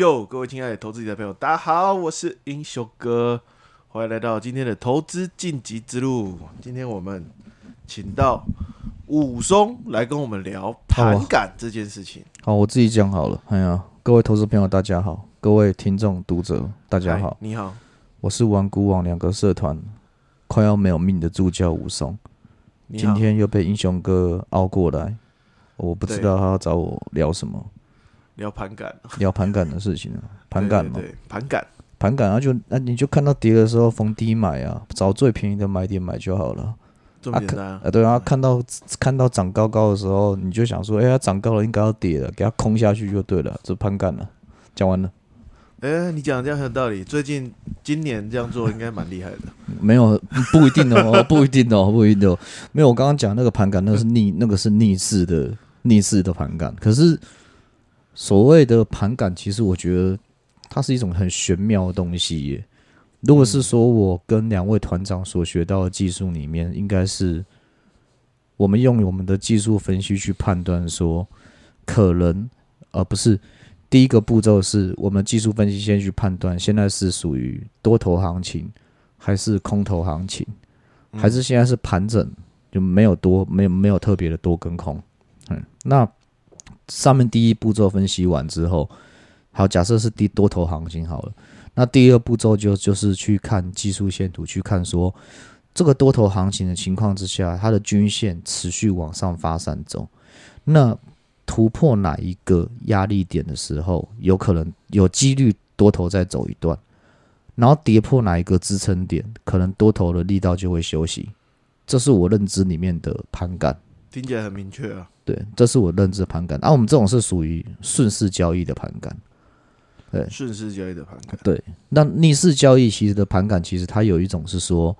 哟，各位亲爱的投资理财朋友，大家好，我是英雄哥，欢迎来到今天的投资晋级之路。今天我们请到武松来跟我们聊盘感这件事情。好，我自己讲好了。哎呀，各位投资朋友，大家好；各位听众、读者，大家好。你好，我是玩股网两个社团快要没有命的助教武松。今天又被英雄哥熬过来，我不知道他要找我聊什么。聊盘感，聊盘感的事情啊，盘感嘛，对，盘感，盘感啊，就那你就看到跌的时候逢低买啊，找最便宜的买点买就好了。这么简单啊？对啊，看到看到涨高高的时候，你就想说，哎，它涨高了，应该要跌了，给它空下去就对了，这盘感了。讲完了。哎，你讲这样很有道理。最近今年这样做应该蛮厉害的。没有，不一定哦，不一定哦，不一定哦。没有，我刚刚讲那个盘感，那是逆，那个是逆势的逆势的盘感，可是。所谓的盘感，其实我觉得它是一种很玄妙的东西耶。如果是说我跟两位团长所学到的技术里面，应该是我们用我们的技术分析去判断说，可能而不是第一个步骤是我们技术分析先去判断，现在是属于多头行情还是空头行情，还是现在是盘整，就没有多没有没有特别的多跟空。嗯，那。上面第一步骤分析完之后，好，假设是低多头行情好了，那第二步骤就就是去看技术线图，去看说这个多头行情的情况之下，它的均线持续往上发散走，那突破哪一个压力点的时候，有可能有几率多头再走一段，然后跌破哪一个支撑点，可能多头的力道就会休息，这是我认知里面的盘感。听起来很明确啊，对，这是我认知的盘感。啊，我们这种是属于顺势交易的盘感，对，顺势交易的盘感。对，那逆势交易其实的盘感，其实它有一种是说，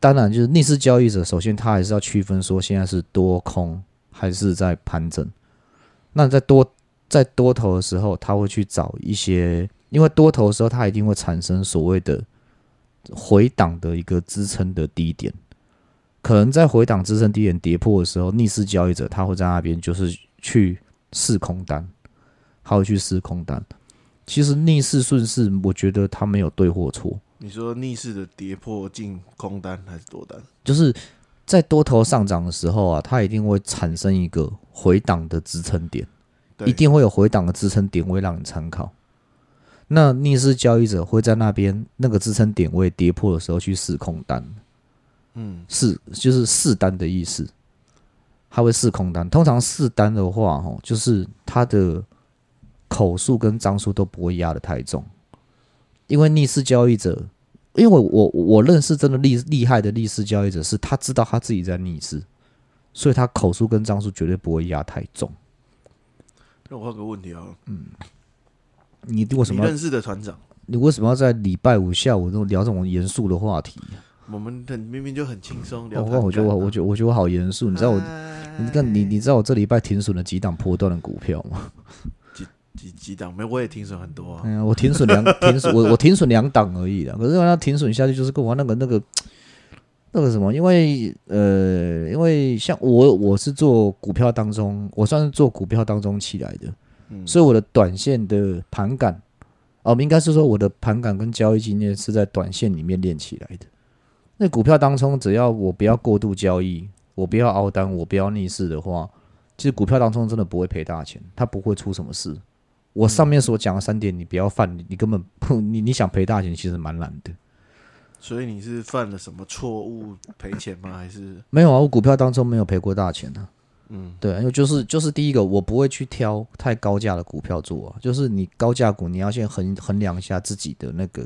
当然就是逆势交易者，首先他还是要区分说现在是多空还是在盘整。那在多在多头的时候，他会去找一些，因为多头的时候，它一定会产生所谓的回档的一个支撑的低点。可能在回档支撑低点跌破的时候，逆势交易者他会在那边就是去试空单，他会去试空单。其实逆势顺势，我觉得他没有对或错。你说逆势的跌破进空单还是多单？就是在多头上涨的时候啊，它一定会产生一个回档的支撑点，一定会有回档的支撑点位让你参考。那逆势交易者会在那边那个支撑点位跌破的时候去试空单。嗯，试就是试单的意思，他会试空单。通常试单的话，哦，就是他的口数跟张数都不会压的太重，因为逆势交易者，因为我我我认识真的厉厉害的逆势交易者，是他知道他自己在逆势，所以他口数跟张数绝对不会压太重。那我换个问题啊，嗯，你为什么认识的团长？你为什么要在礼拜五下午这种聊这种严肃的话题？我们很明明就很轻松聊。我我觉得我我觉得我觉得我好严肃，你知道我，你看你你知道我这礼拜停损了几档波段的股票吗？几几几档没？我也停损很多啊。嗯，我停损两 停损，我我停损两档而已的。可是我要停损下去，就是跟我那个那个那个什么，因为呃，因为像我我是做股票当中，我算是做股票当中起来的，所以我的短线的盘感，哦，应该是说我的盘感跟交易经验是在短线里面练起来的。那股票当中，只要我不要过度交易，我不要凹单，我不要逆势的话，其实股票当中真的不会赔大钱，它不会出什么事。我上面所讲的三点，你不要犯，你根本不，你你想赔大钱，其实蛮难的。所以你是犯了什么错误赔钱吗？还是 没有啊？我股票当中没有赔过大钱啊。嗯，对，因为就是就是第一个，我不会去挑太高价的股票做啊。就是你高价股，你要先衡衡量一下自己的那个。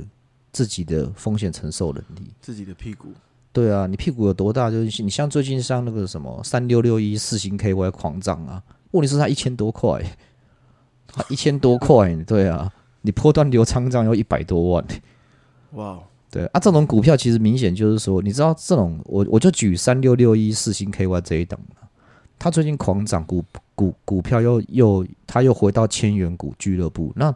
自己的风险承受能力，自己的屁股，对啊，你屁股有多大？就是你像最近像那个什么三六六一四星 KY 狂涨啊，问题是它一千多块，它一千多块，对啊，你破断流仓账要一百多万，哇，对啊，这种股票其实明显就是说，你知道这种，我我就举三六六一四星 KY 这一档它最近狂涨，股股股票又又它又回到千元股俱乐部，那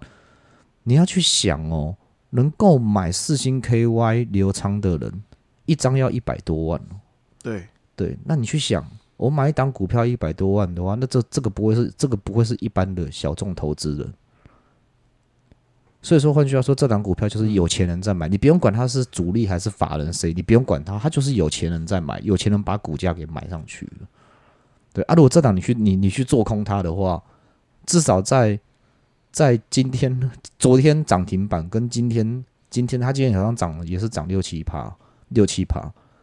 你要去想哦。能够买四星 KY 流仓的人，一张要一百多万哦。对对，那你去想，我买一档股票一百多万的话，那这这个不会是这个不会是一般的小众投资人。所以说，换句话说，这档股票就是有钱人在买，你不用管他是主力还是法人谁，你不用管他，他就是有钱人在买，有钱人把股价给买上去了。对啊，如果这档你去你你去做空它的话，至少在在今天昨天涨停板跟今天今天它今天好像涨了也是涨六七趴六七趴。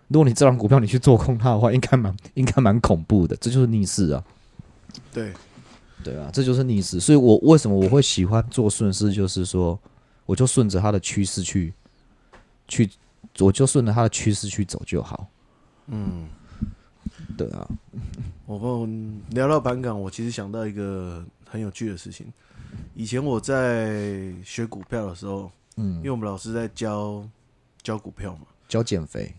如果你这张股票你去做空它的话，应该蛮应该蛮恐怖的，这就是逆势啊。对，对啊，这就是逆势。所以我为什么我会喜欢做顺势，就是说，我就顺着它的趋势去去，我就顺着它的趋势去走就好。嗯，对啊，我们聊到盘港，我其实想到一个很有趣的事情。以前我在学股票的时候，嗯因嗯为，我们老师在教教股票嘛，教减肥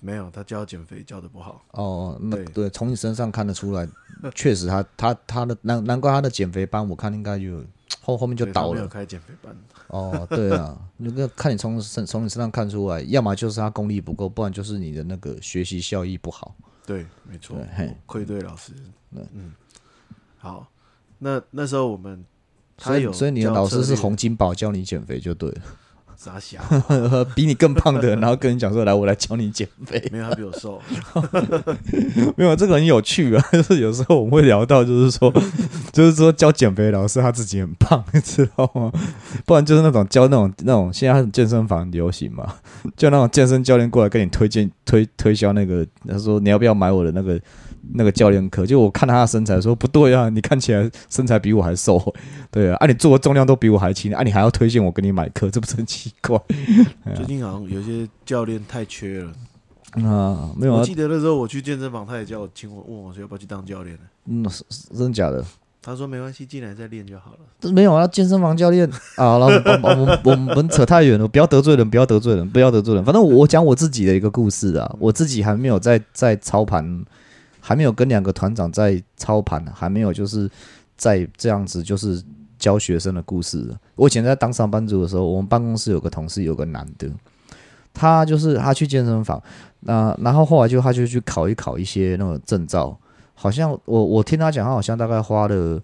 没有他教减肥教的不好，哦，那对对，从你身上看得出来，确实他他他的难难怪他的减肥班，我看应该就后后面就对他倒了。没有开减肥班。哦，对啊，那个看你从身从你身上看出来，要么就是他功力不够，不然就是你的那个学习效益不好。对，没错对，嘿我愧对老师。对嗯，好，那那时候我们所以所以你的老师是洪金宝教你减肥就对了。傻小，比你更胖的人，然后跟你讲说：“来，我来教你减肥。没有他比我瘦。”没有，这个很有趣啊。就是有时候我们会聊到，就是说，就是说教减肥的老师他自己很胖，你知道吗？不然就是那种教那种那种现在健身房流行嘛，就那种健身教练过来跟你推荐推推销那个，他说你要不要买我的那个那个教练课？就我看他的身材，说不对啊，你看起来身材比我还瘦，对啊，啊你做的重量都比我还轻，啊你还要推荐我给你买课，这不是很奇怪？最近好像有些教练太缺了。啊，没有啊我，记得那时候我去健身房，他也叫我请我问我说要不要去当教练呢？嗯，是是真的假的？他说没关系，进来再练就好了。这没有啊，健身房教练啊，然后我们我们扯太远了，不要得罪人，不要得罪人，不要得罪人。反正我讲我自己的一个故事啊，我自己还没有在在操盘，还没有跟两个团长在操盘，还没有就是在这样子就是教学生的故事。我以前在当上班族的时候，我们办公室有个同事有个男的，他就是他去健身房，那然后后来就他就去考一考一些那种证照，好像我我听他讲，他好像大概花了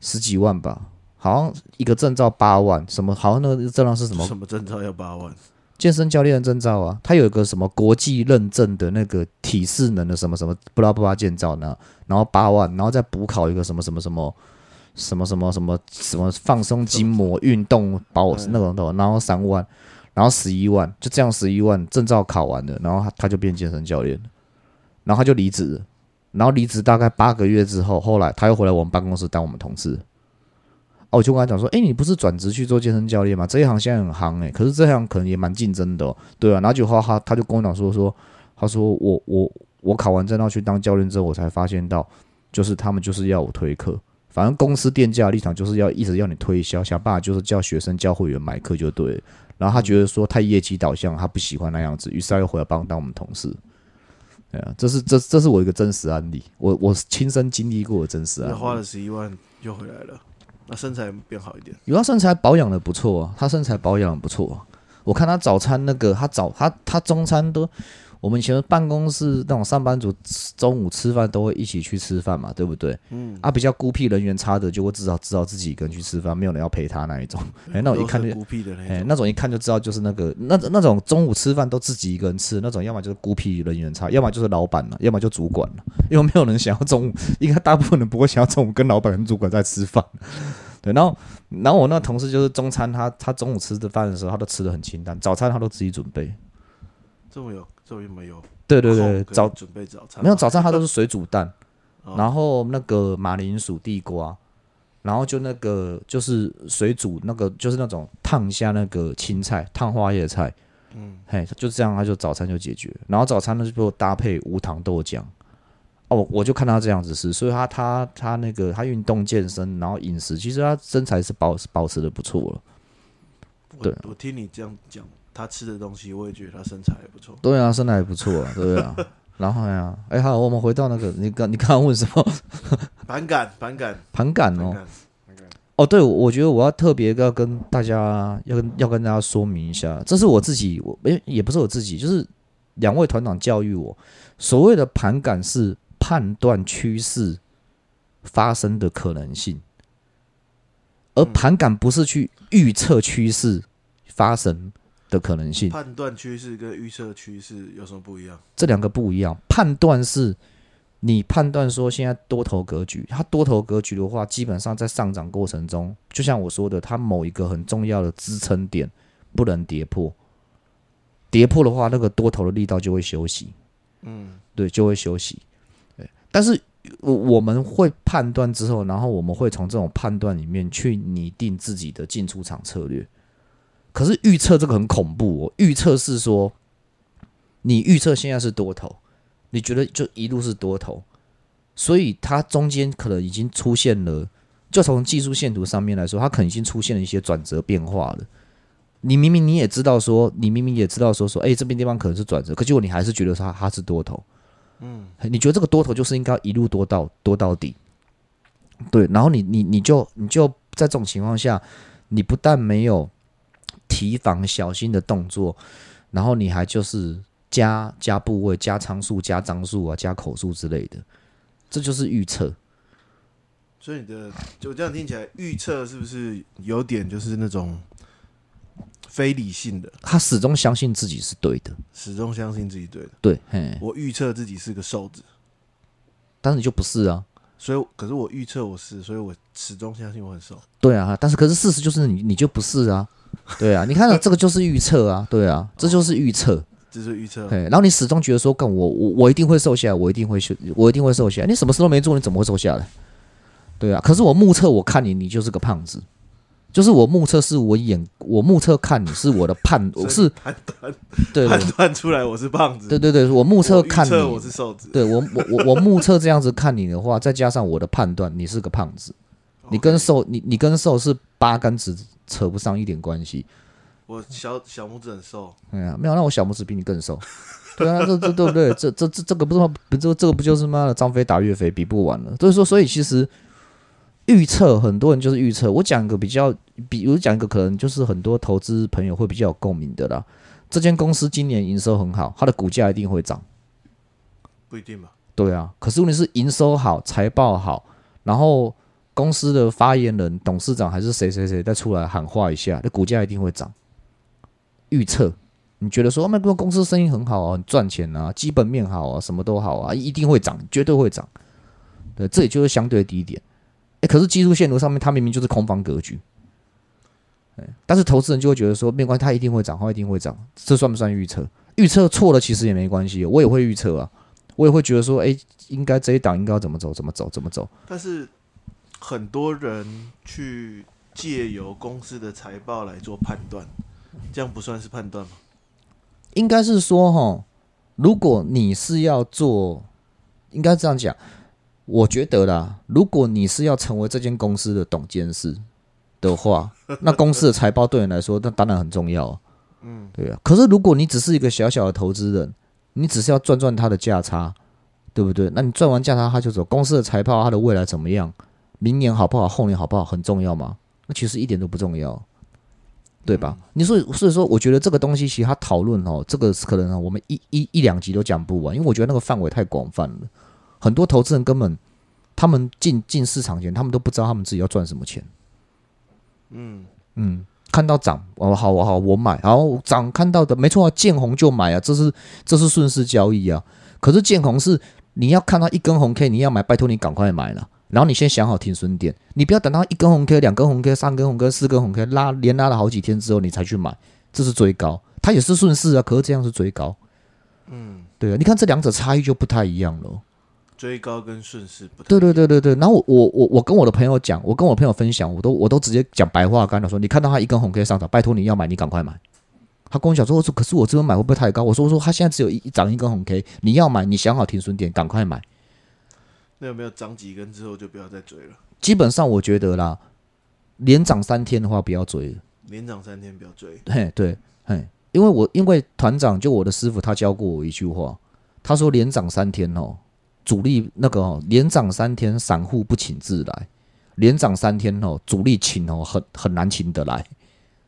十几万吧，好像一个证照八万，什么好像那个证照是什么什么证照要八万？健身教练的证照啊，他有一个什么国际认证的那个体适能的什么什么布拉布拉建造呢，然后八万，然后再补考一个什么什么什么什么什么什么什么放松筋膜运动保嗯那种的，然后三万，然后十一万，就这样十一万证照考完了，然后他他就变健身教练了，然后他就离职，然后离职大概八个月之后，后来他又回来我们办公室当我们同事。哦，我就跟他讲说，哎、你不是转职去做健身教练吗？这一行现在很夯哎、可是这行可能也蛮竞争的、哦，对啊。然后就后他他就跟我讲说说，他说我我我考完证要去当教练之后，我才发现到，就是他们就是要我推课，反正公司店家的立场就是要一直要你推销，想办法就是叫学生叫会员买课就对了。然后他觉得说太业绩导向，他不喜欢那样子，于是他又回来帮当我们同事。对啊，这是这这是我一个真实案例，我我亲身经历过的真实案例。那花了十一万又回来了，那身材变好一点。有他身材保养的不错啊，他身材保养不错啊。我看他早餐那个，他早他他中餐都，我们以前办公室那种上班族吃中午吃饭都会一起去吃饭嘛，对不对？嗯，啊，比较孤僻人缘差的，就会至少知道自己一个人去吃饭，没有人要陪他那一种。哎、那我一看就，孤僻的那哎、种。那种一看就知道就是那个那那种中午吃饭都自己一个人吃那种，要么就是孤僻人缘差，要么就是老板了，要么就主管了。因为没有人想要中午，应该大部分人不会想要中午跟老板跟主管在吃饭。对，然后然后我那同事就是中餐他，他中午吃的饭的时候，他都吃的很清淡，早餐他都自己准备。这么有这么有对对对，早准备早餐没有早餐他都是水煮蛋，哦。然后那个马铃薯、地瓜，然后就那个就是水煮那个就是那种烫一下那个青菜，烫花叶菜，嗯，嘿，就这样他就早餐就解决，然后早餐呢就给我搭配无糖豆浆。哦，我我就看他这样子吃，所以他他他那个他运动健身，然后饮食，其实他身材是保保持的不错了。对。我听你这样讲，他吃的东西，我也觉得他身材还不错。对啊，身材还不错啊，对啊。然后呀，哎，好，我们回到那个，你刚你刚刚问什么 盘感，盘感，盘感哦？盘感，哦，对，我觉得我要特别要跟大家要跟要跟大家说明一下，这是我自己，我诶也不是我自己，就是两位团长教育我，所谓的盘感是判断趋势发生的可能性，而盘感不是去预测趋势发生的可能性，判断趋势跟预测趋势有什么不一样？这两个不一样。判断是你判断说现在多头格局，它多头格局的话，基本上在上涨过程中，就像我说的，它某一个很重要的支撑点不能跌破，跌破的话，那个多头的力道就会休息。嗯，对，就会休息。对，但是我我们会判断之后，然后我们会从这种判断里面去拟定自己的进出场策略。可是预测这个很恐怖哦，预测是说，你预测现在是多头，你觉得就一路是多头，所以它中间可能已经出现了，就从技术线图上面来说，它可能已经出现了一些转折变化了。你明明你也知道说，你明明也知道说说，哎、这边地方可能是转折，可结果你还是觉得它它是多头。嗯，你觉得这个多头就是应该一路多到多到底，对，然后你你你就你就在这种情况下，你不但没有提防小心的动作，然后你还就是加加部位、加仓数、加张数啊、加口数之类的，这就是预测。所以你的就这样听起来，预测是不是有点就是那种非理性的，他始终相信自己是对的，始终相信自己对的？对，嘿，我预测自己是个瘦子，但是你就不是啊，所以可是我预测我是，所以我始终相信我很瘦。对啊，但是可是事实就是你你就不是啊，对啊，你看到这个就是预测啊，对啊，这就是预测。这是预测，对，然后你始终觉得说，干我我我一定会瘦下来，我一定会瘦，我一定会瘦下来。你什么事都没做，你怎么会瘦下来？对啊，可是我目测我看你，你就是个胖子，就是我目测是我眼，我目测看你是我的判，我是判断对判断出来我是胖子，对对对，我目测我看我你，是瘦子，对我我我我目测这样子看你的话，再加上我的判断，你是个胖子，你跟瘦你你跟瘦是八竿子扯不上一点关系。我小小拇指很瘦，哎呀，没有，那我小拇指比你更瘦。对啊，这这对不对？这这这这个不是吗？不这这个不就是妈的张飞打岳飞比不完了？所以说，所以其实预测很多人就是预测。我讲一个比较，比如讲一个可能就是很多投资朋友会比较有共鸣的啦。这间公司今年营收很好，它的股价一定会涨。不一定吧？对啊，可是问题是营收好，财报好，然后公司的发言人、董事长还是谁谁谁再出来喊话一下，那股价一定会涨。预测，你觉得说那个公司生意很好啊，很赚钱啊，基本面好啊，什么都好啊，一定会涨，绝对会涨。对，这也就是相对低点。哎，可是技术线图上面它明明就是空方格局。哎，但是投资人就会觉得说没关系，它一定会涨，它一定会涨，这算不算预测？预测错了其实也没关系，我也会预测啊。我也会觉得说，哎、应该这一档应该要怎么走，怎么走，怎么走。但是很多人去借由公司的财报来做判断，这样不算是判断吗？应该是说，哈，如果你是要做，应该这样讲，我觉得啦，如果你是要成为这间公司的董监事的话，那公司的财报对你来说，那当然很重要、啊。嗯，对啊。可是如果你只是一个小小的投资人，你只是要赚赚它的价差，对不对？那你赚完价差他就走。公司的财报，它的未来怎么样？明年好不好？后年好不好？很重要吗？那其实一点都不重要，对吧？你所以所以说，我觉得这个东西其实他讨论哦，这个可能我们一一一两集都讲不完，因为我觉得那个范围太广泛了。很多投资人根本他们进进市场前，他们都不知道他们自己要赚什么钱。嗯，嗯，看到涨，哦好，我好，我买，然后涨看到的没错啊，见红就买啊，这是这是顺势交易啊。可是见红是你要看到一根红 K，你要买，拜托你赶快买了。然后你先想好停损点，你不要等到一根红 K、两根红 K、三根红 K、四根红 K 拉连拉了好几天之后你才去买，这是追高，它也是顺势啊，可是这样是追高。嗯，对啊，你看这两者差异就不太一样了哦。追高跟顺势不太对对对对对，然后我我我我跟我的朋友讲，我跟我朋友分享，我都我都直接讲白话跟他说，你看到他一根红 K 上涨，拜托你要买，你赶快买。他跟我讲说，我说可是我这边买会不会太高？我说我说他现在只有一一涨一根红 K，你要买，你想好停损点，赶快买。那有没有涨几根之后就不要再追了？基本上我觉得啦，连涨三天的话不要追了。连涨三天不要追。嘿，对，嘿，因为我因为团长就我的师傅他教过我一句话，他说连涨三天哦，主力那个哦，连涨三天散户不请自来，连涨三天哦，主力请哦很很难请得来。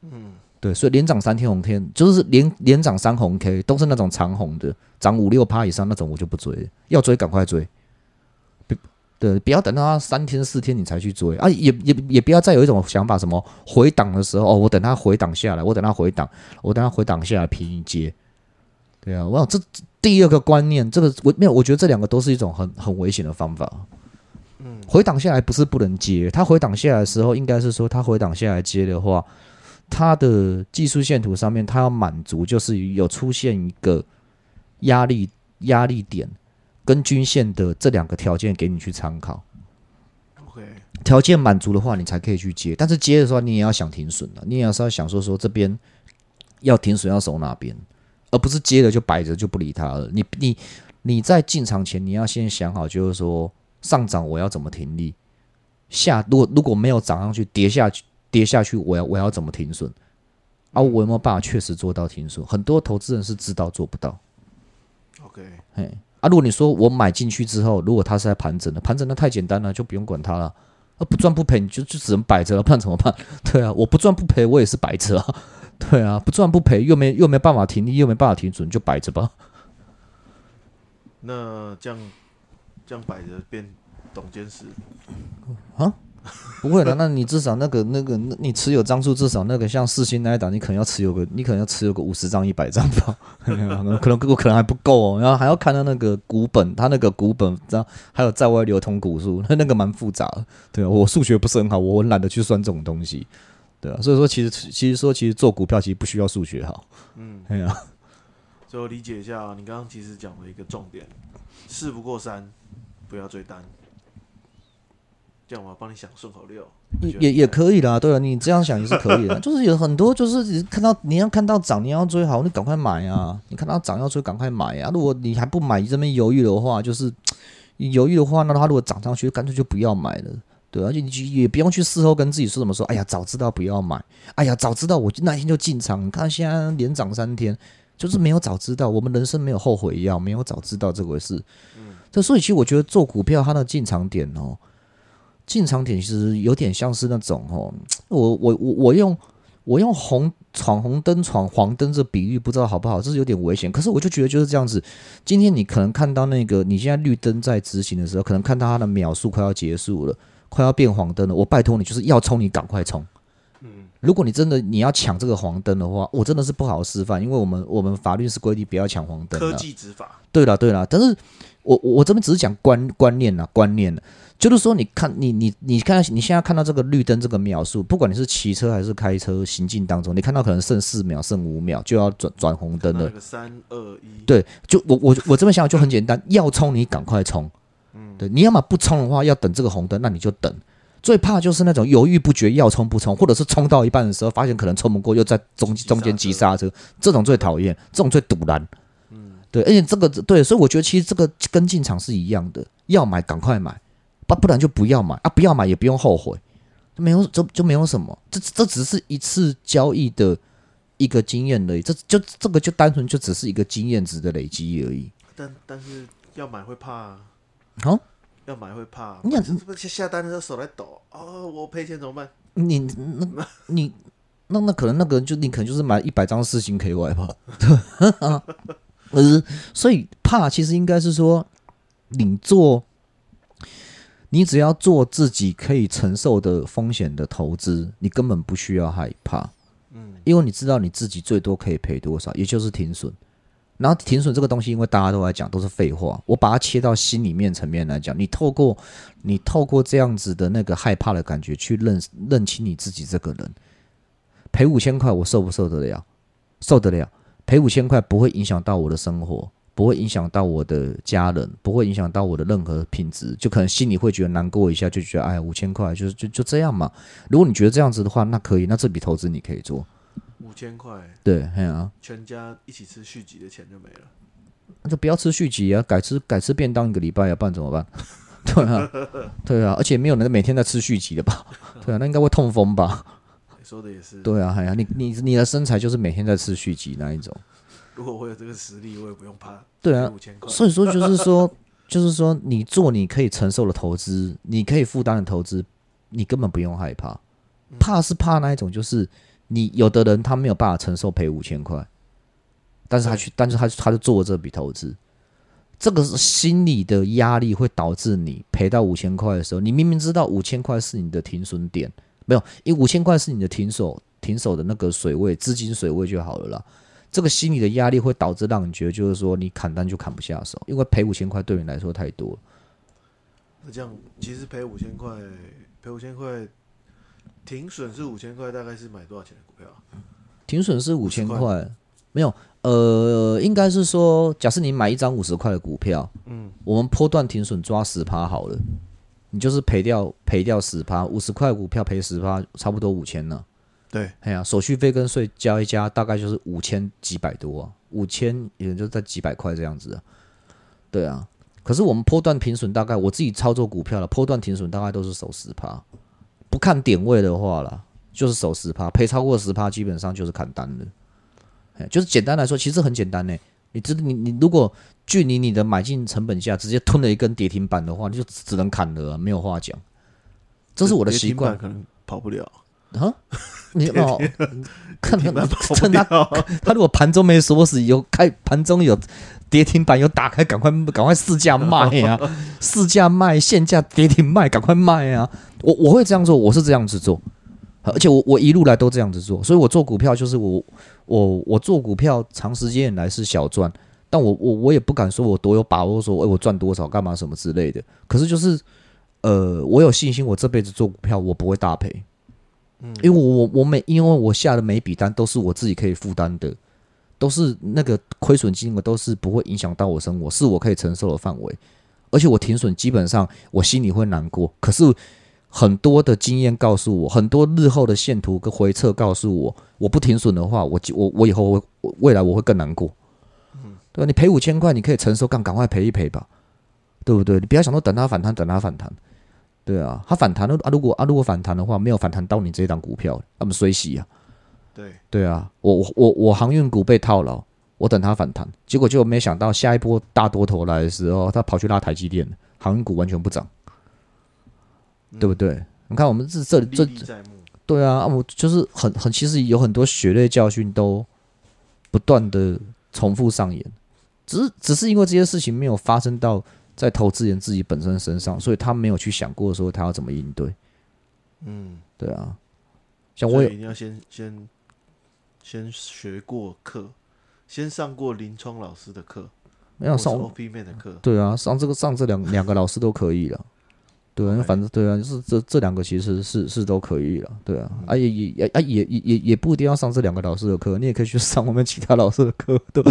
嗯，对，所以连涨三天红天就是连连涨三红 K 都是那种长红的，涨五六趴以上那种我就不追了，要追赶快追。别对，不要等到他三天四天你才去追啊，也也也不要再有一种想法，什么回档的时候，哦，我等他回档下来，我等他回档，我等他回档下来平你接。对啊，我想这这第二个观念，这个我没有，我觉得这两个都是一种很很危险的方法。嗯，回档下来不是不能接，他回档下来的时候，应该是说他回档下来接的话，他的技术线图上面，他要满足就是有出现一个压力压力点跟均线的这两个条件给你去参考。OK，条件满足的话，你才可以去接。但是接的时候，你也要想停损的，你也要是要想说说这边要停损要守哪边，而不是接了就摆着就不理它了。你你你在进场前，你要先想好，就是说上涨我要怎么停利，下如果如果没有涨上去，跌下去跌下去，我要我要怎么停损？啊，我有没有办法确实做到停损？很多投资人是知道做不到。OK，嘿，啊，如果你说我买进去之后，如果它是在盘整的，盘整那太简单了，就不用管它了。啊，不赚不赔，你就就只能摆着了，不然怎么办？对啊，我不赚不赔，我也是摆着啊。对啊，不赚不赔，又没又没办法停利，又没办法停损，就摆着吧。那这样这样摆着变董监事，不会的，那你至少那个那个，那你持有张数至少那个像四星那一档，你可能要持有个，你可能要持有个五十张、一百张吧，可能可能可能还不够哦，然后还要看到那个股本，它那个股本，然后还有在外流通股数，那 那个蛮复杂的。对啊，我数学不是很好，我很懒得去算这种东西。对啊，所以说其实其实说其实做股票其实不需要数学好。嗯，对啊，最后理解一下、你刚刚其实讲了一个重点，事不过三，不要追单。这样我帮你想顺口溜，也也也可以啦，对啊，你这样想也是可以的。就是有很多，就是看到你要看到涨，你要追好，你赶快买啊！你看到涨要追，赶快买啊！如果你还不买，这边犹豫的话，就是你犹豫的话，那它如果涨上去，干脆就不要买了。对，而且你也不用去事后跟自己说什么说，哎呀，早知道不要买，哎呀，早知道我那天就进场。你看现在连涨三天，就是没有早知道，我们人生没有后悔药，没有早知道这回事。嗯，这所以其实我觉得做股票它的进场点哦，进场点其实有点像是那种哦，我我我我用我用红闯红灯闯黄灯这比喻不知道好不好，这是有点危险。可是我就觉得就是这样子。今天你可能看到那个你现在绿灯在执行的时候，可能看到它的秒数快要结束了，快要变黄灯了。我拜托你，就是要冲你赶快冲。嗯，如果你真的你要抢这个黄灯的话，我真的是不好示范，因为我们我们法律是规定不要抢黄灯的。科技执法，对了对了，但是我我我这边只是讲观观念呐，观念呐，就是说你看你你你看你现在看到这个绿灯这个秒数，不管你是骑车还是开车行进当中，你看到可能剩四秒剩五秒就要转转红灯了，三二一，对，就我我我这边想法就很简单，要冲你赶快冲，嗯，对，你要么不冲的话，要等这个红灯，那你就等。最怕就是那种犹豫不决，要冲不冲，或者是冲到一半的时候，发现可能冲不过，又在中中间急刹车，这种最讨厌，这种最堵然。嗯，对，而且这个对，所以我觉得其实这个跟进场是一样的，要买赶快买，不不然就不要买啊，不要买也不用后悔，没有就就没有什么，这这只是一次交易的一个经验而已，这就这个就单纯就只是一个经验值的累积而已。但但是要买会怕啊，好、要买会怕，你想是不是下单的时候手在抖哦，我赔钱怎么办？你那 你那那可能那个人就你可能就是买一百张四星 KY 吧，对啊，呃，所以怕其实应该是说你做，你只要做自己可以承受的风险的投资，你根本不需要害怕，嗯，因为你知道你自己最多可以赔多少，也就是停损。然后停损这个东西，因为大家都在讲，都是废话。我把它切到心里面层面来讲，你透过你透过这样子的那个害怕的感觉，去认认清你自己这个人。赔五千块，我受不受得了？受得了。赔五千块不会影响到我的生活，不会影响到我的家人，不会影响到我的任何品质。就可能心里会觉得难过一下，就觉得哎，五千块就就就这样嘛。如果你觉得这样子的话，那可以，那这笔投资你可以做。五千块，对，哎呀、全家一起吃续集的钱就没了。那就不要吃续集啊，改吃改吃便当一个礼拜啊，不然怎么办？对啊，对啊，而且没有人每天在吃续集的吧？对啊，那应该会痛风吧？你说的也是，对啊，哎呀，你你你的身材就是每天在吃续集那一种。如果我有这个实力，我也不用怕。对啊五千块，所以说就是说，就是说你做你可以承受的投资，你可以负担的投资，你根本不用害怕。怕是怕那一种，就是你有的人他没有办法承受赔五千块，但是他去，但是他他就做了这笔投资。这个是心理的压力会导致你赔到五千块的时候，你明明知道五千块是你的停损点，没有，因为五千块是你的停手停手的那个水位，资金水位就好了啦。这个心理的压力会导致让你觉得就是说你砍单就砍不下手，因为赔五千块对你来说太多了。那这样其实赔五千块，赔五千块，停损是五千块，大概是买多少钱的股票啊？停损是五千块，没有，呃，应该是说，假设你买一张五十块的股票，嗯，我们波段停损抓十趴好了，你就是赔掉赔掉十趴，五十块股票赔十趴，差不多五千了。对，哎呀，手续费跟税加一加，大概就是五千几百多啊，五千也就在几百块这样子啊。对啊，可是我们波段停损大概我自己操作股票了，波段停损大概都是守十趴，不看点位的话啦，就是守十趴，赔超过十趴基本上就是砍单了。哎，就是简单来说，其实很简单呢。你知你你如果距离你的买进成本价直接吞了一根跌停板的话，你就只只能砍了啊、没有话讲。这是我的习惯可能跑不了，啊。你 哦，看趁他，他如果盘中没锁死，有开盘中有跌停板有打开，赶快赶快市价卖啊！市价卖，现价跌停卖，赶快卖啊！我我会这样做，我是这样子做，而且我我一路来都这样子做，所以我做股票就是我我我做股票长时间以来是小赚，但我我我也不敢说我多有把握说，哎、我赚多少干嘛什么之类的。可是就是呃，我有信心，我这辈子做股票我不会大赔。嗯因为我我我每因为我下的每笔单都是我自己可以负担的，都是那个亏损金额都是不会影响到我生活，是我可以承受的范围。而且我停损基本上我心里会难过，可是很多的经验告诉我，很多日后的线图跟回撤告诉我，我不停损的话，我我我以后会未来我会更难过。对吧？你赔五千块，你可以承受，赶赶快赔一赔吧，对不对？你不要想说等它反弹，等它反弹。对啊，它反弹了啊！如果啊，如果反弹的话，没有反弹到你这一档股票，那么水洗啊！对，对啊，我我我我航运股被套牢，我等它反弹，结果就没想到下一波大多头来的时候，它跑去拉台积电，航运股完全不涨，对不对？你看我们这这这。对啊，啊我就是很很，其实有很多血泪教训都不断的重复上演，只是只是因为这些事情没有发生到在投资人自己本身身上，所以他没有去想过说他要怎么应对。嗯，对啊，像我也所以一定要先先先学过课，先上过林冲老师的课，没有上 OP 面的课。对啊，上这个上这两两个老师都可以了。对反正对啊，就是这这两个其实是是都可以了，对啊，啊也也也啊也也也也不一定要上这两个老师的课，你也可以去上我们其他老师的课，都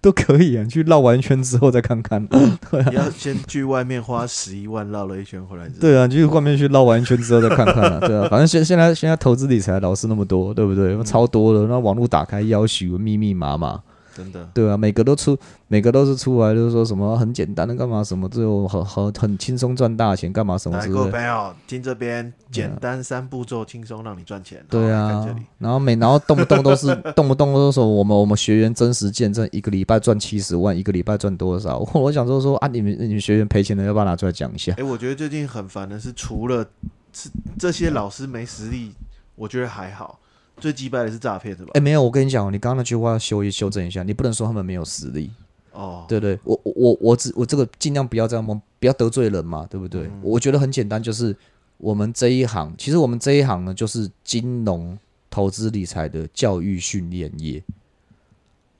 都可以啊。你去绕完一圈之后再看看，对你要先去外面花十一万绕了一圈回来。对啊，你去外面去绕完一圈之后再看看啊，对啊，反正现现在现在投资理财老师那么多，对不对？超多的，那网络打开要求密密麻麻，真的，对啊，每个都出，每个都是出来就是说什么很简单的干嘛什么，最后很很很轻松赚大钱干嘛什么来各位之类的。朋友听这边简单三步骤，轻松让你赚钱。对啊然后每然后动不动都是动不动都说我们我们学员真实见证，一个礼拜赚七十万，一个礼拜赚多少？我想说说啊，你们你们学员赔钱的，要不要拿出来讲一下？哎、我觉得最近很烦的是，除了是这些老师没实力，我觉得还好。最击败的是诈骗是吧？哎，没有，我跟你讲哦，你刚刚那句话要修一修正一下，你不能说他们没有实力。哦，对对，我我我我只我这个尽量不要这样蒙，不要得罪人嘛，对不对？我觉得很简单，就是我们这一行，其实我们这一行呢，就是金融投资理财的教育训练业，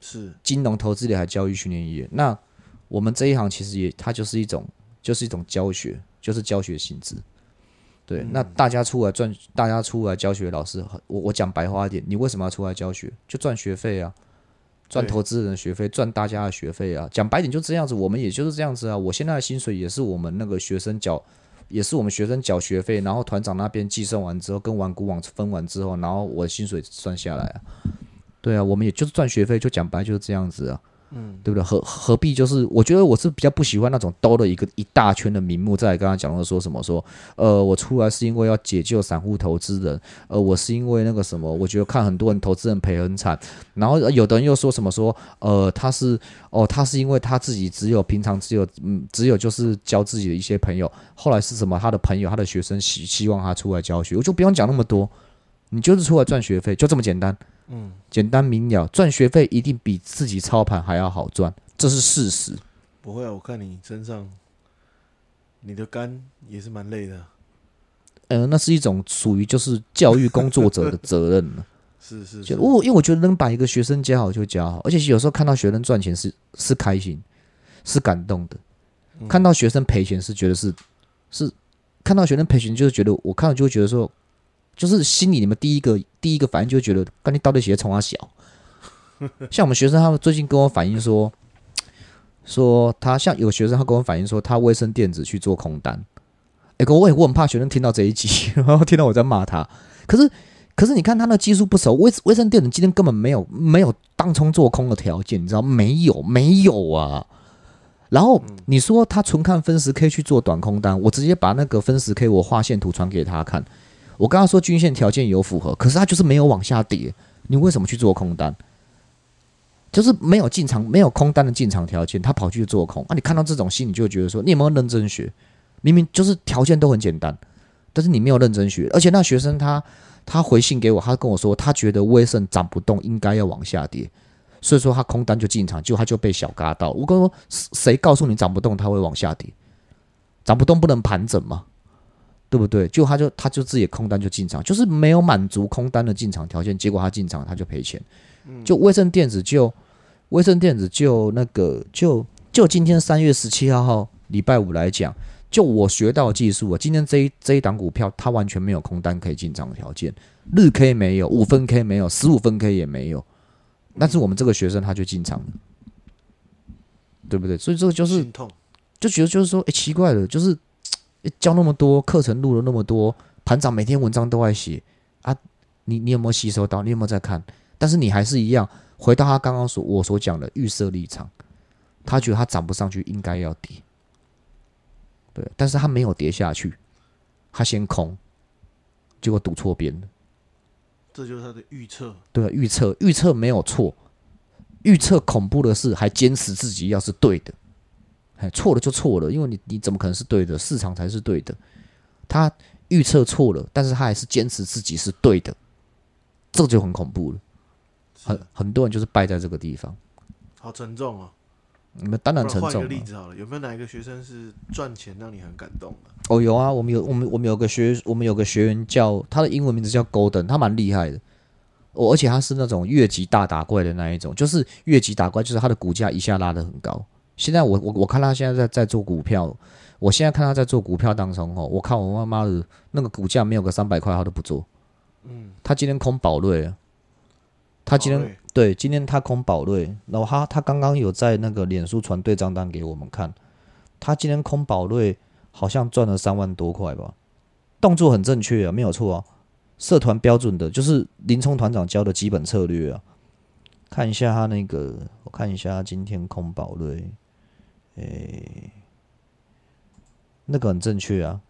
是金融投资理财教育训练业。那我们这一行其实也，它就是一种，就是一种教学，就是教学性质。对，那大家出来赚，大家出来教学，老师，我我讲白话一点，你为什么要出来教学？就赚学费啊，赚投资人的学费，赚大家的学费啊。讲白点就这样子，我们也就是这样子啊。我现在的薪水也是我们那个学生缴，也是我们学生缴学费，然后团长那边计算完之后，跟完股网分完之后，然后我的薪水算下来啊。对啊，我们也就是赚学费，就讲白就是这样子啊。嗯，对不对？何何必就是？我觉得我是比较不喜欢那种兜了一个一大圈的名目，再来跟他讲的说什么说，呃，我出来是因为要解救散户投资人，呃，我是因为那个什么，我觉得看很多人投资人赔很惨，然后有的人又说什么说，呃，他是哦，他是因为他自己只有平常只有嗯，只有就是教自己的一些朋友，后来是什么？他的朋友、他的学生希希望他出来教学，我就不用讲那么多，你就是出来赚学费，就这么简单。简单明了，赚学费一定比自己操盘还要好赚，这是事实。不会啊，我看你身上，你的肝也是蛮累的。呃，那是一种属于就是教育工作者的责任了。是是，就是我因为我觉得能把一个学生教好就教好，而且有时候看到学生赚钱是是开心，是感动的；看到学生赔钱是觉得是是看到学生赔钱就是觉得我看到就会觉得说，就是心里你们第一个第一个反应就觉得，干你到底写从他小。像我们学生他们最近跟我反映说，说他像有学生他跟我反映说他卫生电子去做空单，哎，哥我也我很怕学生听到这一集，然后听到我在骂他，可是。可是你看他那技术不熟，微微生电子今天根本没有没有当冲做空的条件，你知道没有没有啊？然后你说他纯看分时 K 去做短空单，我直接把那个分时 K 我画线图传给他看，我跟他说均线条件有符合，可是他就是没有往下跌，你为什么去做空单？就是没有进场没有空单的进场条件，他跑去做空啊！你看到这种心，你就觉得说你有没有认真学？明明就是条件都很简单，但是你没有认真学，而且那学生他。他回信给我，他跟我说，他觉得威盛涨不动，应该要往下跌，所以说他空单就进场，结果他就被小嘎到。我跟说，谁告诉你涨不动，他会往下跌？涨不动不能盘整吗，对不对？就他就他就自己空单就进场，就是没有满足空单的进场条件，结果他进场他就赔钱。就威盛电子就威盛电子就那个就就今天三月十七号号礼拜五来讲。就我学到技术啊，今天这一这一档股票，它完全没有空单可以进场的条件，日 K 没有，五分 K 没有，十五分 K 也没有，但是我们这个学生他就进场了，对不对？所以这个就是就觉得就是说，哎，奇怪了，就是教那么多课程录了那么多，盘长每天文章都在写啊，你你有没有吸收到？你有没有在看？但是你还是一样回到他刚刚所我所讲的预设立场，他觉得他涨不上去，应该要跌。对，但是他没有跌下去，他先空，结果赌错边了。这就是他的预测。对，预测预测没有错，预测恐怖的是还坚持自己要是对的，哎，错了就错了，因为你你怎么可能是对的？市场才是对的。他预测错了，但是他还是坚持自己是对的，这就很恐怖了。很很多人就是败在这个地方。好沉重啊。你们当然沉重。换一个例子好了，有没有哪一个学生是赚钱让你很感动的？哦，有啊，我们有我们我们有个学我们有个学员叫他的英文名字叫 Golden，他蛮厉害的。哦，而且他是那种越级大打怪的那一种，就是越级打怪，就是他的股价一下拉的很高。现在我我我看他现在在在做股票，我现在看他在做股票当中哦，我看我妈妈的那个股价没有个三百块他都不做。嗯，他今天空宝瑞啊，他今天。对，今天他空宝瑞，然后他他刚刚有在那个脸书传对账单给我们看，他今天空宝瑞好像赚了三万多块吧，动作很正确啊，没有错啊，社团标准的，就是林冲团长教的基本策略啊。看一下他那个，我看一下今天空宝瑞，诶，那个很正确啊，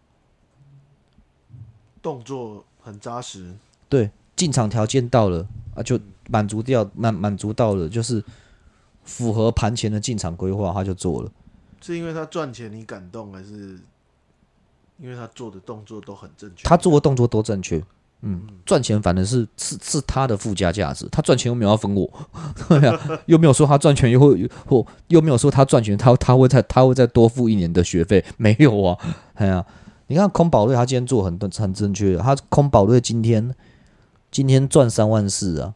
动作很扎实，对，进场条件到了啊就。满足掉满满足到了，就是符合盘前的进场规划，他就做了。是因为他赚钱你感动，还是因为他做的动作都很正确？他做的动作都正确，嗯，赚钱反正是是是他的附加价值。他赚钱又没有要分我，又没有说他赚钱又会或又没有说他赚钱他他会再他会再多付一年的学费，没有啊。哎呀，你看空宝瑞他今天做很多很正确，他空宝瑞今天今天赚三万四啊。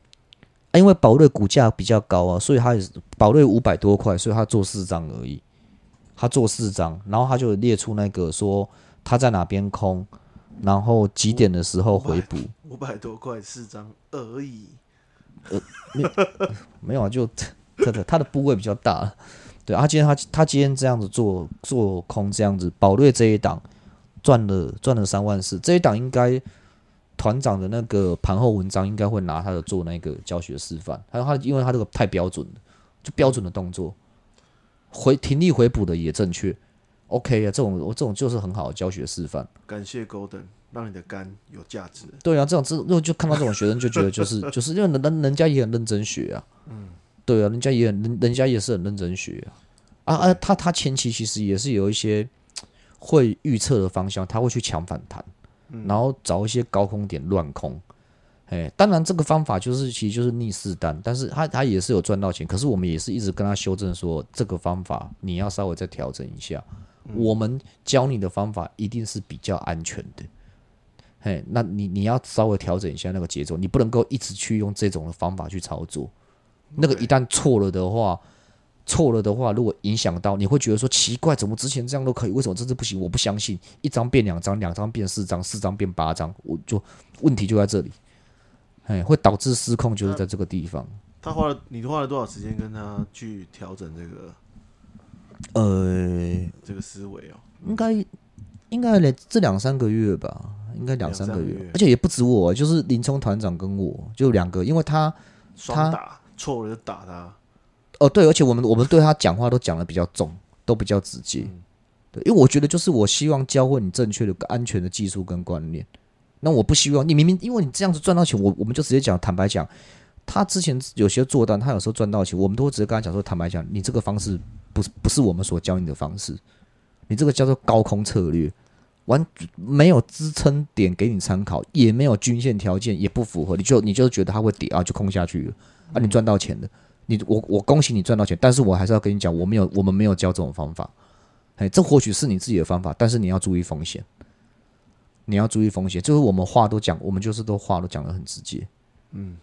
因为宝瑞股价比较高啊，所以他也宝瑞五百多块，所以他做四张而已。他做四张，然后他就列出那个说他在哪边空，然后几点的时候回补。五百多块四张而已。呃，没 没有啊，就 他的他的部位比较大。对，他今天他他今天这样子做做空这样子，宝瑞这一档赚了赚了三万四，这一档应该。团长的那个盘后文章应该会拿他的做那个教学示范，还有他，因为他这个太标准了，就标准的动作，回停力回补的也正确，OK 啊，这种我这种就是很好的教学示范。感谢 Golden，让你的肝有价值。对啊，这种这就看到这种学生就觉得就是就是因为人人家也很认真学啊，嗯，对啊，人家也很人人家也是很认真学啊，啊啊，他他前期其实也是有一些会预测的方向，他会去抢反弹。然后找一些高空点乱空，哎，当然这个方法就是其实就是逆势单，但是他他也是有赚到钱，可是我们也是一直跟他修正说这个方法你要稍微再调整一下。我们教你的方法一定是比较安全的，嘿，那你你要稍微调整一下那个节奏，你不能够一直去用这种的方法去操作，那个一旦错了的话，错了的话，如果影响到你会觉得说奇怪，怎么之前这样都可以，为什么这次不行？我不相信，一张变两张，两张变四张，四张变八张，我就问题就在这里，哎，会导致失控，就是在这个地方。他花了你花了多少时间跟他去调整这个呃，这个思维哦？应该应该来这两三个月吧，应该两三个月，而且也不止我，就是林冲团长跟我就两个，因为他他打错了就打他，哦对，而且我们我们对他讲话都讲的比较重，都比较直接，嗯。对，因为我觉得就是我希望教会你正确的、安全的技术跟观念。那我不希望你明明因为你这样子赚到钱，我我们就直接讲，坦白讲，他之前有些做单，他有时候赚到钱，我们都会直接跟他讲说，坦白讲，你这个方式不是不是我们所教你的方式，你这个叫做高空策略，完没有支撑点给你参考，也没有均线条件，也不符合，你就你就觉得它会跌啊，就空下去了啊，你赚到钱了，你我我恭喜你赚到钱，但是我还是要跟你讲，我没有我们没有教这种方法，哎，这或许是你自己的方法，但是你要注意风险，你要注意风险，就是我们话都讲，我们就是都话都讲得很直接，嗯，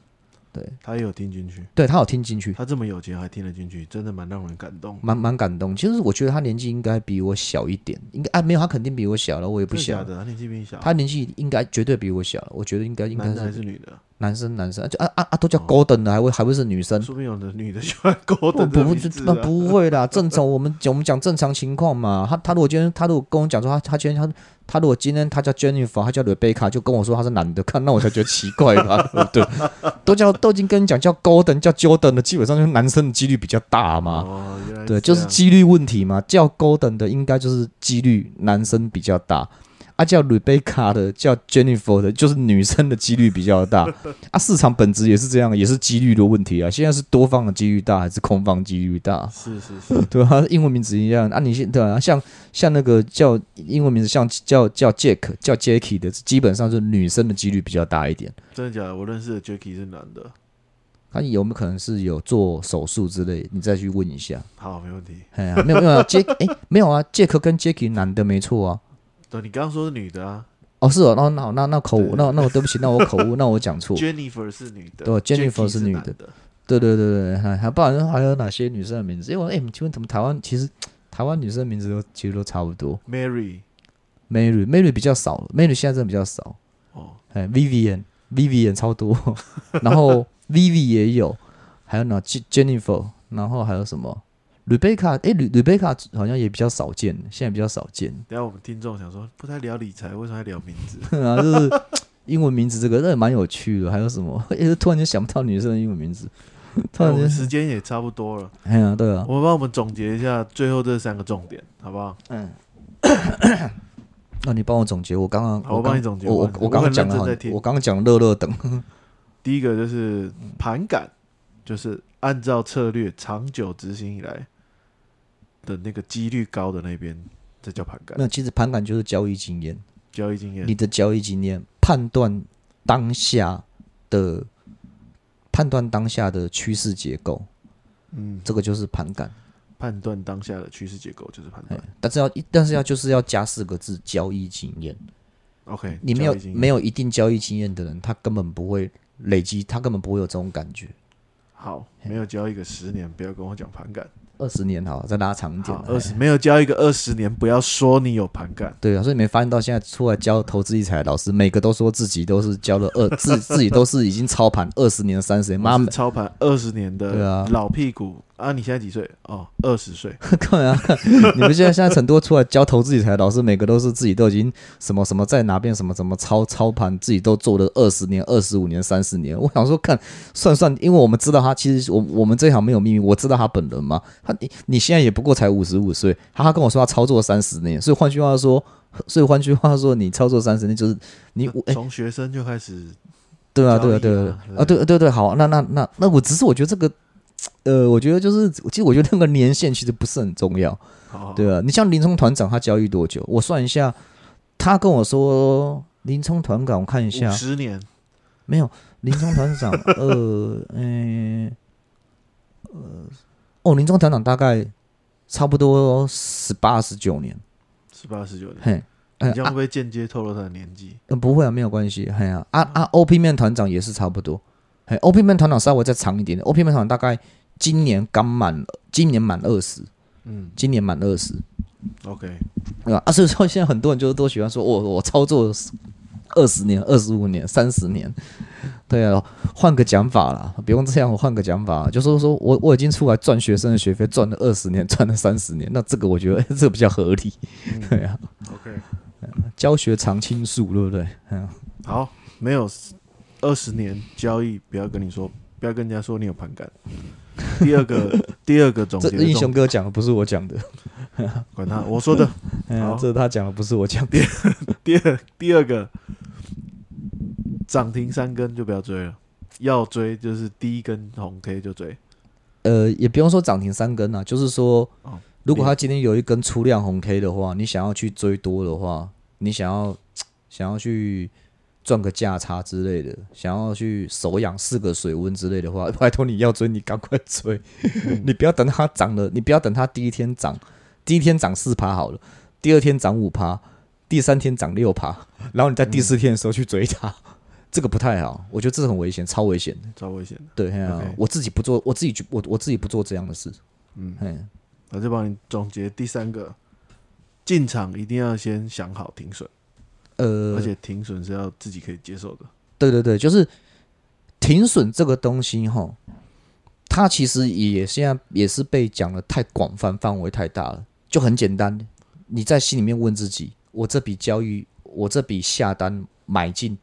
对，他也有听进去，对他有听进去，他这么有钱还听得进去，真的蛮让人感动。蛮蛮感动。其实我觉得他年纪应该比我小一点，应该啊没有，他肯定比我小了，我也不小真的他年纪比你小，他年纪应该绝对比我小，我觉得应该应该是是女的？男生男生，就啊啊啊都叫 Golden 的，还会还会是女生？说不定有的女的喜欢勾不的不不不会啦，正常我们讲我们讲正常情况嘛。他他如果今天他如果跟我讲说他他今天他他如果今天他叫 Jennifer，他叫 Rebecca，就跟我说他是男的，看那我才觉得奇怪吧，对？都叫都已经跟你讲叫 Golden 叫 Jordan 的，基本上就是男生的几率比较大嘛。哦，对，就是几率问题嘛。叫 Golden 的应该就是几率男生比较大，啊叫 Rebecca 的叫 Jennifer 的，就是女生的几率比较大。啊，市场本质也是这样，也是几率的问题啊。现在是多方的几率大还是空方几率大？是是是，对啊，英文名字一样啊。你现对啊，像像那个叫英文名字像叫叫 Jack 叫 Jacky 的，基本上是女生的几率比较大一点。真的假的？我认识的 Jacky 是男的，他有没有可能是有做手术之类？你再去问一下。好，没问题。哎呀，没有没有啊杰哎没有啊，杰克跟 Jacky 男的没错啊。对，你刚刚说是女的啊哦是哦，那那好那那口误，那那我对不起，那我口误，那我讲错。，Jennifer 是女的，对，Jennifer 是女的的，对对对对，还还不然还有哪些女生的名字？因为哎，请问怎么台湾其实台湾女生的名字都其实都差不多。Mary Mary Mary 比较少，Mary 现在真的比较少。哦，哎，Vivian Vivian 超多，然后 Vivi 也有，还有呢 Jennifer，然后还有什么 Rebecca？哎，Re-，Rebecca 好像也比较少见，现在比较少见。等下我们听众想说，不太聊理财，为什么还聊名字？啊，就是英文名字这个，那也蛮有趣的。还有什么？也突然间想不到女生的英文名字，突然间，时间也差不多了，哎呀，对啊，我们帮我们总结一下最后这三个重点，好不好？嗯。那你帮我总结，我刚刚我帮你总结我我我我刚刚讲了我刚刚讲乐乐等，第一个就是盘感，就是按照策略长久执行以来的那个几率高的那边，这叫盘感那其实盘感就是交易经验，交易经验你。的交易经验判断当下的判断当下的趋势结构，嗯，这个就是盘感。判断当下的趋势结构就是盘哎断。，但是要但是要就是要加四个字：交易经验。OK，你没有没有一定交易经验的人，他根本不会累积，他根本不会有这种感觉。好，没有交易个十年，不要跟我讲盘感。二十年好，再拉长一点二十没有交一个二十年，不要说你有盘感。对啊，所以你没发现到现在出来教投资理财的老师，每个都说自己都是教了二 自自己都是已经操盘二十年、三十年，妈操盘二十年的对啊。老屁股啊！你现在几岁？哦，二十岁。看啊，看你们现在现在成都出来教投资理财的老师，每个都是自己都已经什么什么在哪边什么什么操操盘，自己都做了二十年、二十五年、三十年。我想说看算算，因为我们知道他其实我我们这一行没有秘密，我知道他本人嘛。他你你现在也不过才五十五岁，他他跟我说他操作三十年，所以换句话说，所以换句话说，你操作三十年就是你从学生就开始，对啊，对啊，对啊，对啊，对对对，好，那那那那我只是我觉得这个，呃，我觉得就是，其实我觉得那个年限其实不是很重要，对啊，你像林冲团长他交易多久？我算一下，他跟我说林冲团长，我看一下，十年，没有林冲团长，呃，嗯、呃，哦，林冲团长大概差不多十八十九年，十八十九年，嘿，呃你这样会不会间接透露他的年纪？呃，不会啊，没有关系。嘿呀、啊，啊 o p 面团长也是差不多。嘿，OP Man 团长稍微再长一点点，OP Man 团长大概今年刚满，今年满二十，嗯今年满二十，，OK，对吧？啊，所以说现在很多人就是都喜欢说，我我操作二十年、二十五年、三十年，对啊，换个讲法啦，不用这样，我换个讲法，就是说我我已经出来赚学生的学费，赚了二十年，赚了三十年，那这个我觉得、这个比较合理，对啊，OK，教学常青树，对不对？嗯，好，没有二十年交易，不要跟你说，不要跟人家说你有盘感。第二个，第二个总这英结的重雄哥讲的不是我讲的。管他，我说的。好，这是他讲的，不是我讲的。第二，第二个涨停三根就不要追了，要追就是第一根红 K 就追。呃，也不用说涨停三根啊，就是说哦，如果他今天有一根出量红 K 的话，你想要去追多的话，你想要想要去赚个价差之类的，想要去手养四个水温之类的话，拜托你要追，你赶快追，你不要等它涨了，你不要等它第一天涨，第一天涨四趴好了，第二天涨五趴，第三天涨六趴，然后你在第四天的时候去追它，这个不太好，我觉得这很危险，超危险。的。超危险的。对，我自己不做，我自己去，我我自己不做这样的事。嗯，嗯，我就帮你总结第三个，进场一定要先想好停损，呃，而且停损是要自己可以接受的。对对对，就是停损这个东西哈，它其实也现在也是被讲的太广泛，范围太大了。就很简单，你在心里面问自己：我这笔交易，我这笔下单买进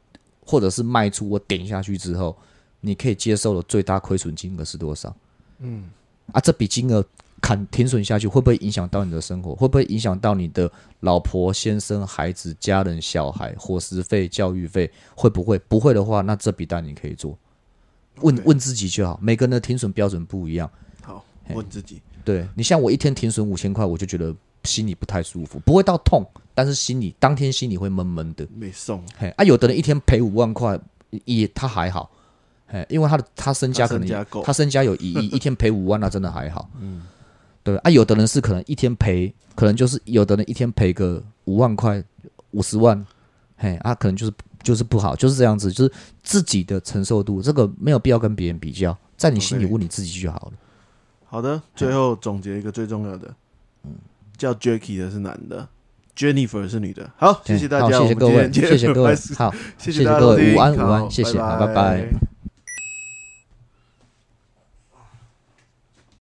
或者是卖出，我点下去之后，你可以接受的最大亏损金额是多少？嗯，啊，这笔金额砍停损下去，会不会影响到你的生活？会不会影响到你的老婆、先生、孩子、家人、小孩、伙食费、教育费？会不会？不会的话，那这笔单你可以做。问问自己就好，每个人的停损标准不一样。好，问自己。对你像我一天停损五千块，我就觉得心里不太舒服，不会到痛，但是心里当天心里会闷闷的。没送，嘿，啊，有的人一天赔五万块，也他还好，嘿，因为他的他身家可能他身家有一亿，一天赔五万，那真的还好。嗯，对啊，有的人是可能一天赔，可能就是有的人一天赔个五万块、五十万，嘿，啊，可能就是就是不好，就是这样子，就是自己的承受度，这个没有必要跟别人比较，在你心里问你自己就好了。好的，最后总结一个最重要的，嗯。叫 Jacky 的是男的，Jennifer 是女的。好，谢谢大家，好，谢谢各位，谢谢各位好，谢谢各位午安午安谢谢好拜拜。拜